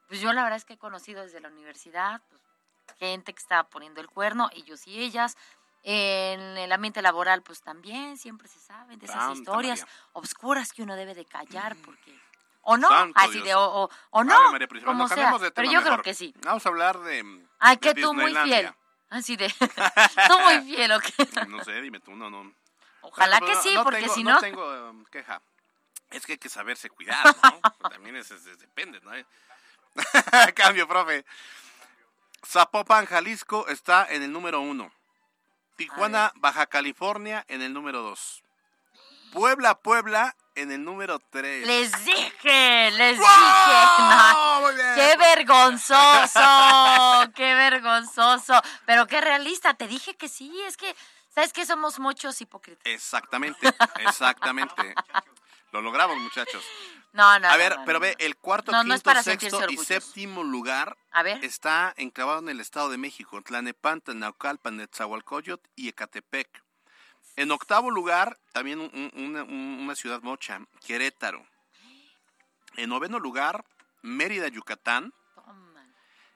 pues yo la verdad es que he conocido desde la universidad, pues, gente que estaba poniendo el cuerno, ellos y ellas. En el ambiente laboral, pues también siempre se saben de esas Santa historias María. obscuras que uno debe de callar, porque o no, Santo así Dios. de o, o, o no, María como No, sea. de Pero yo creo que sí. Vamos a hablar de. Ay, de que tú muy fiel. Así de, [LAUGHS] tú muy fiel, ¿ok? [LAUGHS] No sé, dime tú, no, no. Ojalá que sí, no porque tengo- si no. no... tengo um, queja. Es que hay que saberse cuidar, [LAUGHS] ¿no? Pues También es- depende, ¿no? Cambio, profe. Zapopan, Jalisco está en el número uno. Tijuana, Baja California en el número dos. Puebla, Puebla en el número tres. Les dije, les ¡Wow! dije. [LAUGHS] No, Muy bien. ¡Qué vergonzoso! [LAUGHS] ¡Qué vergonzoso! Pero qué realista, te dije que sí, es que, ¿sabes qué? Somos muchos hipócritas. Exactamente, exactamente. [LAUGHS] Lo logramos, muchachos. No, no, A ver, no, pero ve, el cuarto, No, quinto, sexto y séptimo lugar A ver. está enclavado en el Estado de México, Tlanepantla, Naucalpan, Netzahualcoyot y Ecatepec. En octavo lugar, también un- un- una, un- una ciudad mocha, Querétaro. En noveno lugar, Mérida, Yucatán.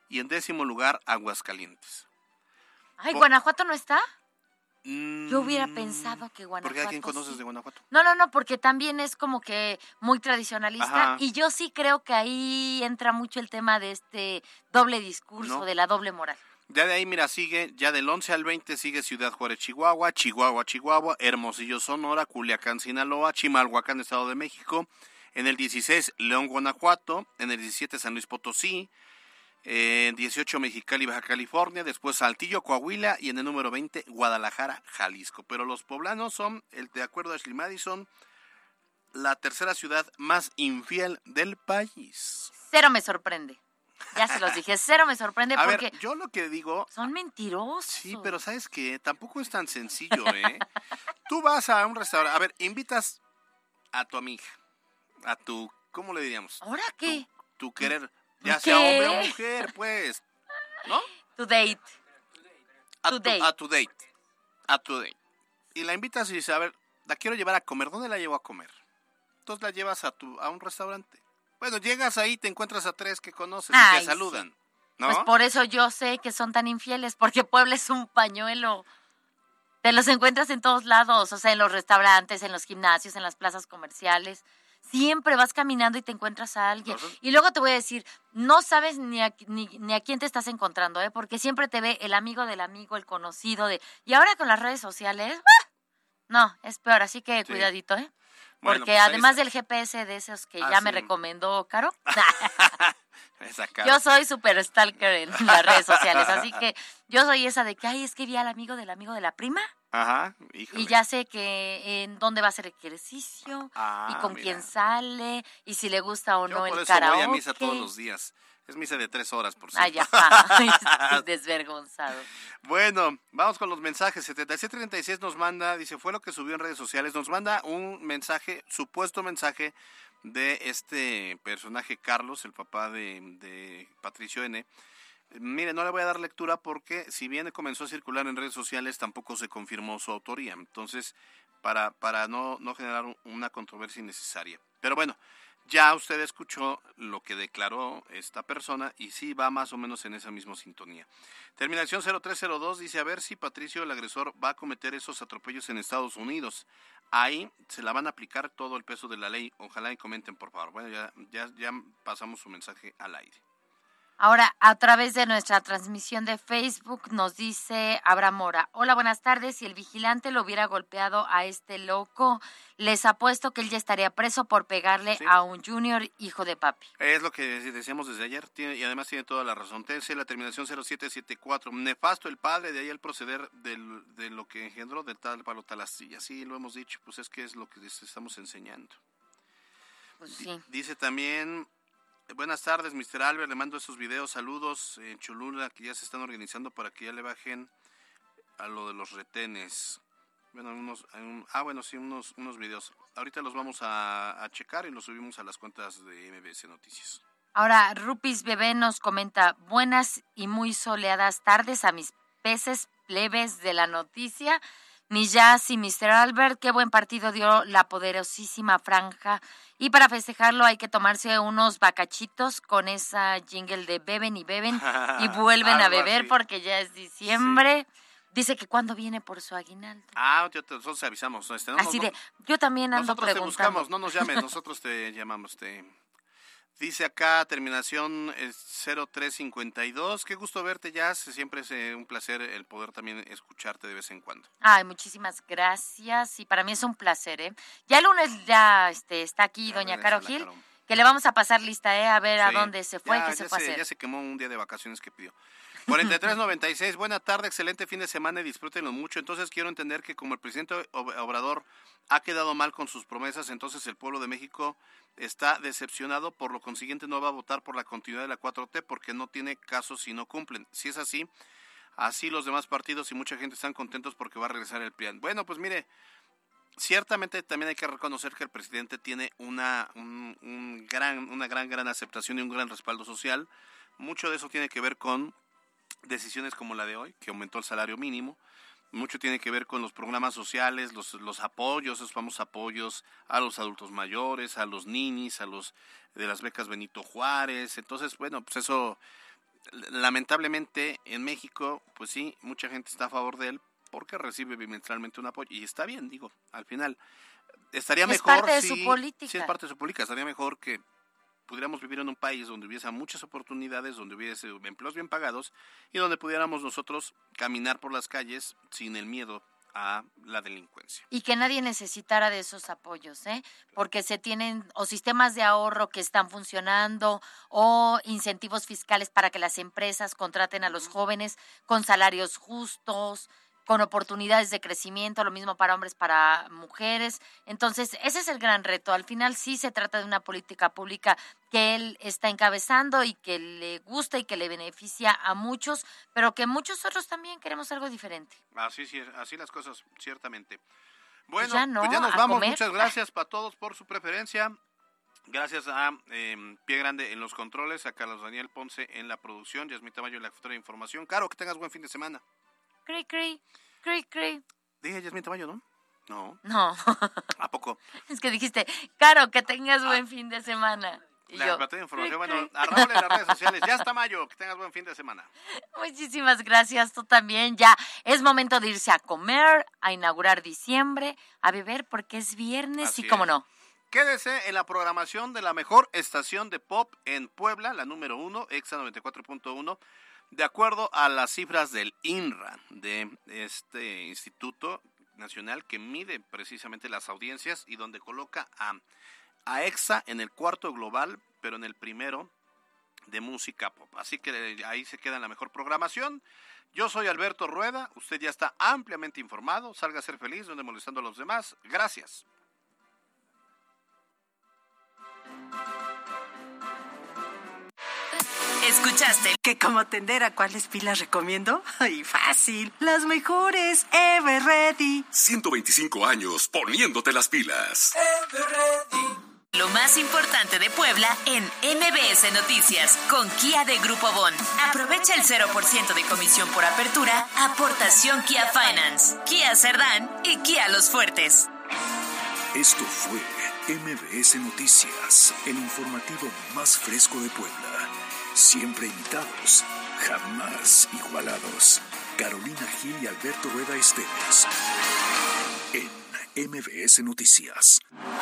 Y en décimo lugar, Aguascalientes. Ay, ¿Guanajuato no está? Mm, Yo hubiera pensado que ¿Por Guanajuato qué a quién sí. conoces de Guanajuato? No, no, no, porque también es como que muy tradicionalista Ajá. y yo sí creo que ahí entra mucho el tema de este doble discurso, No. de la doble moral. Ya de ahí, mira, sigue, ya del 11 al 20 sigue Ciudad Juárez, Chihuahua, Chihuahua, Chihuahua, Hermosillo, Sonora, Culiacán, Sinaloa, Chimalhuacán, Estado de México. En el 16, León, Guanajuato. En el 17, San Luis Potosí. En 18, Mexicali, Baja California. Después, Saltillo, Coahuila. Y en el número 20, Guadalajara, Jalisco. Pero los poblanos son, el, de acuerdo a Ashley Madison, la tercera ciudad más infiel del país. Cero me sorprende. Ya se los dije, cero me sorprende [LAUGHS] A porque ver, yo lo que digo, son mentirosos. Sí, pero ¿sabes qué? Tampoco es tan sencillo, ¿eh? [LAUGHS] Tú vas a un restaurante, a ver, invitas a tu amiga, a tu, ¿cómo le diríamos? ¿Ahora qué? Tu querer, ya ¿Qué? sea hombre o mujer, pues, ¿no? Tu date. A Tu tu, date. a tu date, a tu date. Y la invitas y dices, a ver, la quiero llevar a comer, ¿dónde la llevo a comer? Entonces la llevas a, tu, a un restaurante. Bueno, llegas ahí, te encuentras a tres que conoces y te sí. saludan, ¿no? Pues por eso yo sé que son tan infieles, porque Puebla es un pañuelo. Te los encuentras en todos lados, o sea, en los restaurantes, en los gimnasios, en las plazas comerciales. Siempre vas caminando y te encuentras a alguien. Y luego te voy a decir, no sabes ni a, ni, ni a quién te estás encontrando, ¿eh? porque siempre te ve el amigo del amigo, el conocido de... Y ahora con las redes sociales, ¡ah! no, es peor, así que Sí. cuidadito, ¿eh? Bueno, Porque pues además del GPS de esos que Ah, ya me recomendó Caro, [LAUGHS] yo soy súper stalker en las redes sociales, así que yo soy esa de que, ay, es que vi al amigo del amigo de la prima Ajá, híjole. y ya sé que en dónde va a hacer ejercicio Ah, y con mira. quién sale y si le gusta o Yo no por el eso karaoke. voy a misa todos los días. Es misa de tres horas, por cierto. [LAUGHS] Ay, Ay, [LAUGHS] desvergonzado. Bueno, vamos con los mensajes. 7736 nos manda, dice, fue lo que subió en redes sociales. Nos manda un mensaje, supuesto mensaje de este personaje Carlos, el papá de, de Patricio N. Mire, no le voy a dar lectura porque si bien comenzó a circular en redes sociales, tampoco se confirmó su autoría. Entonces, para, para no, no generar un- una controversia innecesaria. Pero bueno, ya usted escuchó lo que declaró esta persona y sí va más o menos en esa misma sintonía. Terminación 0302 dice, a ver si Patricio, el agresor, va a cometer esos atropellos en Estados Unidos. Ahí se la van a aplicar todo el peso de la ley. Ojalá y comenten, por favor. Bueno, ya, ya, ya pasamos su mensaje al aire. Ahora, a través de nuestra transmisión de Facebook, nos dice Abraham Mora. Hola, buenas tardes. Si el vigilante lo hubiera golpeado a este loco, les apuesto que él ya estaría preso por pegarle Sí. a un junior hijo de papi. Es lo que decíamos desde ayer tiene- y además tiene toda la razón. TC, la terminación 0774. Nefasto el padre, de ahí el proceder del- de lo que engendró de tal palo tal astilla. Sí, lo hemos dicho, pues es que es lo que les estamos enseñando. Pues sí. Dice también, buenas tardes, Mr. Albert, le mando esos videos, saludos en Cholula, que ya se están organizando para que ya le bajen a lo de los retenes. Bueno, unos, un- ah, bueno, sí, unos, unos videos. Ahorita los vamos a, a checar y los subimos a las cuentas de MBS Noticias. Ahora, Rupis Bebé nos comenta, buenas y muy soleadas tardes a mis peces plebes de la noticia. Mi Jazz y Mr. Albert, qué buen partido dio la poderosísima franja. Y para festejarlo hay que tomarse unos bacachitos con esa jingle de beben y beben y [LAUGHS] vuelven a beber así. porque ya es diciembre. Dice que cuando viene por su aguinaldo. Ah, yo te, nosotros avisamos. ¿no? Este, no, Así no, de, yo también ando nosotros te preguntando. buscamos, no nos llames, [LAUGHS] nosotros te llamamos, te, Dice acá, terminación eh, 0352. Qué gusto verte, Jazz. Siempre es eh, un placer el poder también escucharte de vez en cuando. Ay, muchísimas gracias. Y para mí es un placer, ¿eh? Ya el lunes ya este, está aquí doña Caro Gil, que le vamos a pasar lista, ¿eh? A ver a dónde se fue, Ya- qué se ya fue a hacer. Ya se quemó un día de vacaciones que pidió. 4396, buena tarde, excelente fin de semana y disfrútenlo mucho. Entonces quiero entender que como el presidente Ob- Obrador ha quedado mal con sus promesas, entonces el pueblo de México está decepcionado, por lo consiguiente no va a votar por la continuidad de la 4T porque no tiene caso si no cumplen. Si es así, así los demás partidos y mucha gente están contentos porque va a regresar el PRIAN. Bueno, pues mire, ciertamente también hay que reconocer que el presidente tiene una, un, un gran, una gran, gran aceptación y un gran respaldo social. Mucho de eso tiene que ver con decisiones como la de hoy, que aumentó el salario mínimo. Mucho tiene que ver con los programas sociales, los, los apoyos, esos famosos apoyos a los adultos mayores, a los ninis, a los de las becas Benito Juárez. Entonces, bueno, pues eso, lamentablemente en México, pues sí, mucha gente está a favor de él porque recibe bimestralmente un apoyo. Y está bien, digo, al final. Estaría Es mejor parte de si, su política. si es parte de su política, estaría mejor que pudiéramos vivir en un país donde hubiese muchas oportunidades, donde hubiese empleos bien pagados y donde pudiéramos nosotros caminar por las calles sin el miedo a la delincuencia. Y que nadie necesitara de esos apoyos, ¿eh? Porque se tienen o sistemas de ahorro que están funcionando o incentivos fiscales para que las empresas contraten a los jóvenes con salarios justos, con oportunidades de crecimiento, lo mismo para hombres, para mujeres. Entonces, ese es el gran reto. Al final sí se trata de una política pública que él está encabezando y que le gusta y que le beneficia a muchos, pero que muchos otros también queremos algo diferente. Así, sí, así las cosas, ciertamente. Bueno, ya no, pues ya nos vamos. comer. Muchas [LAUGHS] gracias para todos por su preferencia. Gracias a eh, Pie Grande en los controles, a Carlos Daniel Ponce en la producción, Yasmita Tamayo en la futura información. Caro, que tengas buen fin de semana. Cri, cri, cri, cri. Dije Yasmita Tamayo, ¿no? No. No, ¿A poco? [LAUGHS] es que dijiste, Caro, que tengas buen fin de semana. Y La yo, futura información. Bueno, cri. a Raúl en las redes [LAUGHS] sociales. Ya está Mayo. Que tengas buen fin de semana. Muchísimas gracias, tú también. Ya es momento de irse a comer, a inaugurar diciembre, a beber porque es viernes Así y cómo es. no. Quédese en la programación de la mejor estación de pop en Puebla, la número uno, Exa 94.1, de acuerdo a las cifras del INRA, de este Instituto Nacional que mide precisamente las audiencias y donde coloca a, a Exa en el cuarto global, pero en el primero de música pop. Así que eh, ahí se queda la mejor programación. Yo soy Alberto Rueda, usted ya está ampliamente informado, salga a ser feliz, donde molestando a los demás. Gracias. Escuchaste Que como tendera, ¿cuáles pilas recomiendo? [LAUGHS] Ay, fácil. Las mejores. Ever Ready. 125 años poniéndote las pilas. lo más importante de Puebla en MBS Noticias con Kia de Grupo Bon. Aprovecha el 0% de comisión por apertura, aportación Kia Finance, Kia Cerdán y Kia Los Fuertes. Esto fue MBS Noticias, el informativo más fresco de Puebla. Siempre imitados, jamás igualados. Carolina Gil y Alberto Rueda Esteves. En MBS Noticias.